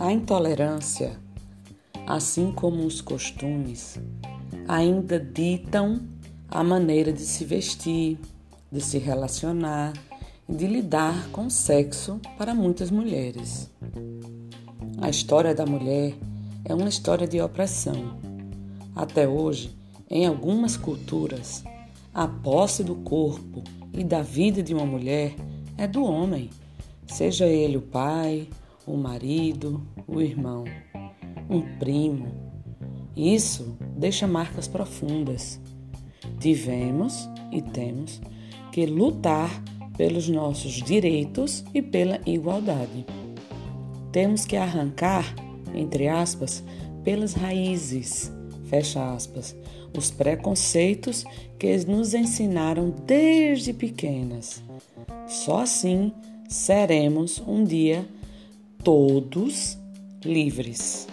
A intolerância, assim como os costumes, ainda ditam a maneira de se vestir, de se relacionar e de lidar com o sexo para muitas mulheres. A história da mulher é uma história de opressão. Até hoje, em algumas culturas, a posse do corpo e da vida de uma mulher é do homem, seja ele o pai, o marido, o irmão, um primo. Isso deixa marcas profundas. Tivemos e temos que lutar pelos nossos direitos e pela igualdade. Temos que arrancar, entre aspas, pelas raízes, fecha aspas, os preconceitos que nos ensinaram desde pequenas. Só assim seremos um dia todos livres.